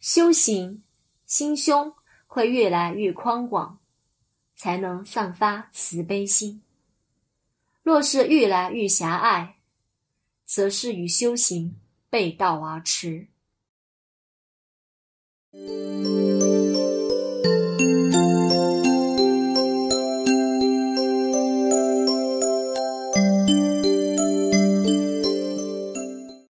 修行心胸会越来越宽广，才能散发慈悲心。若是越来越狭隘，则是与修行背道而驰。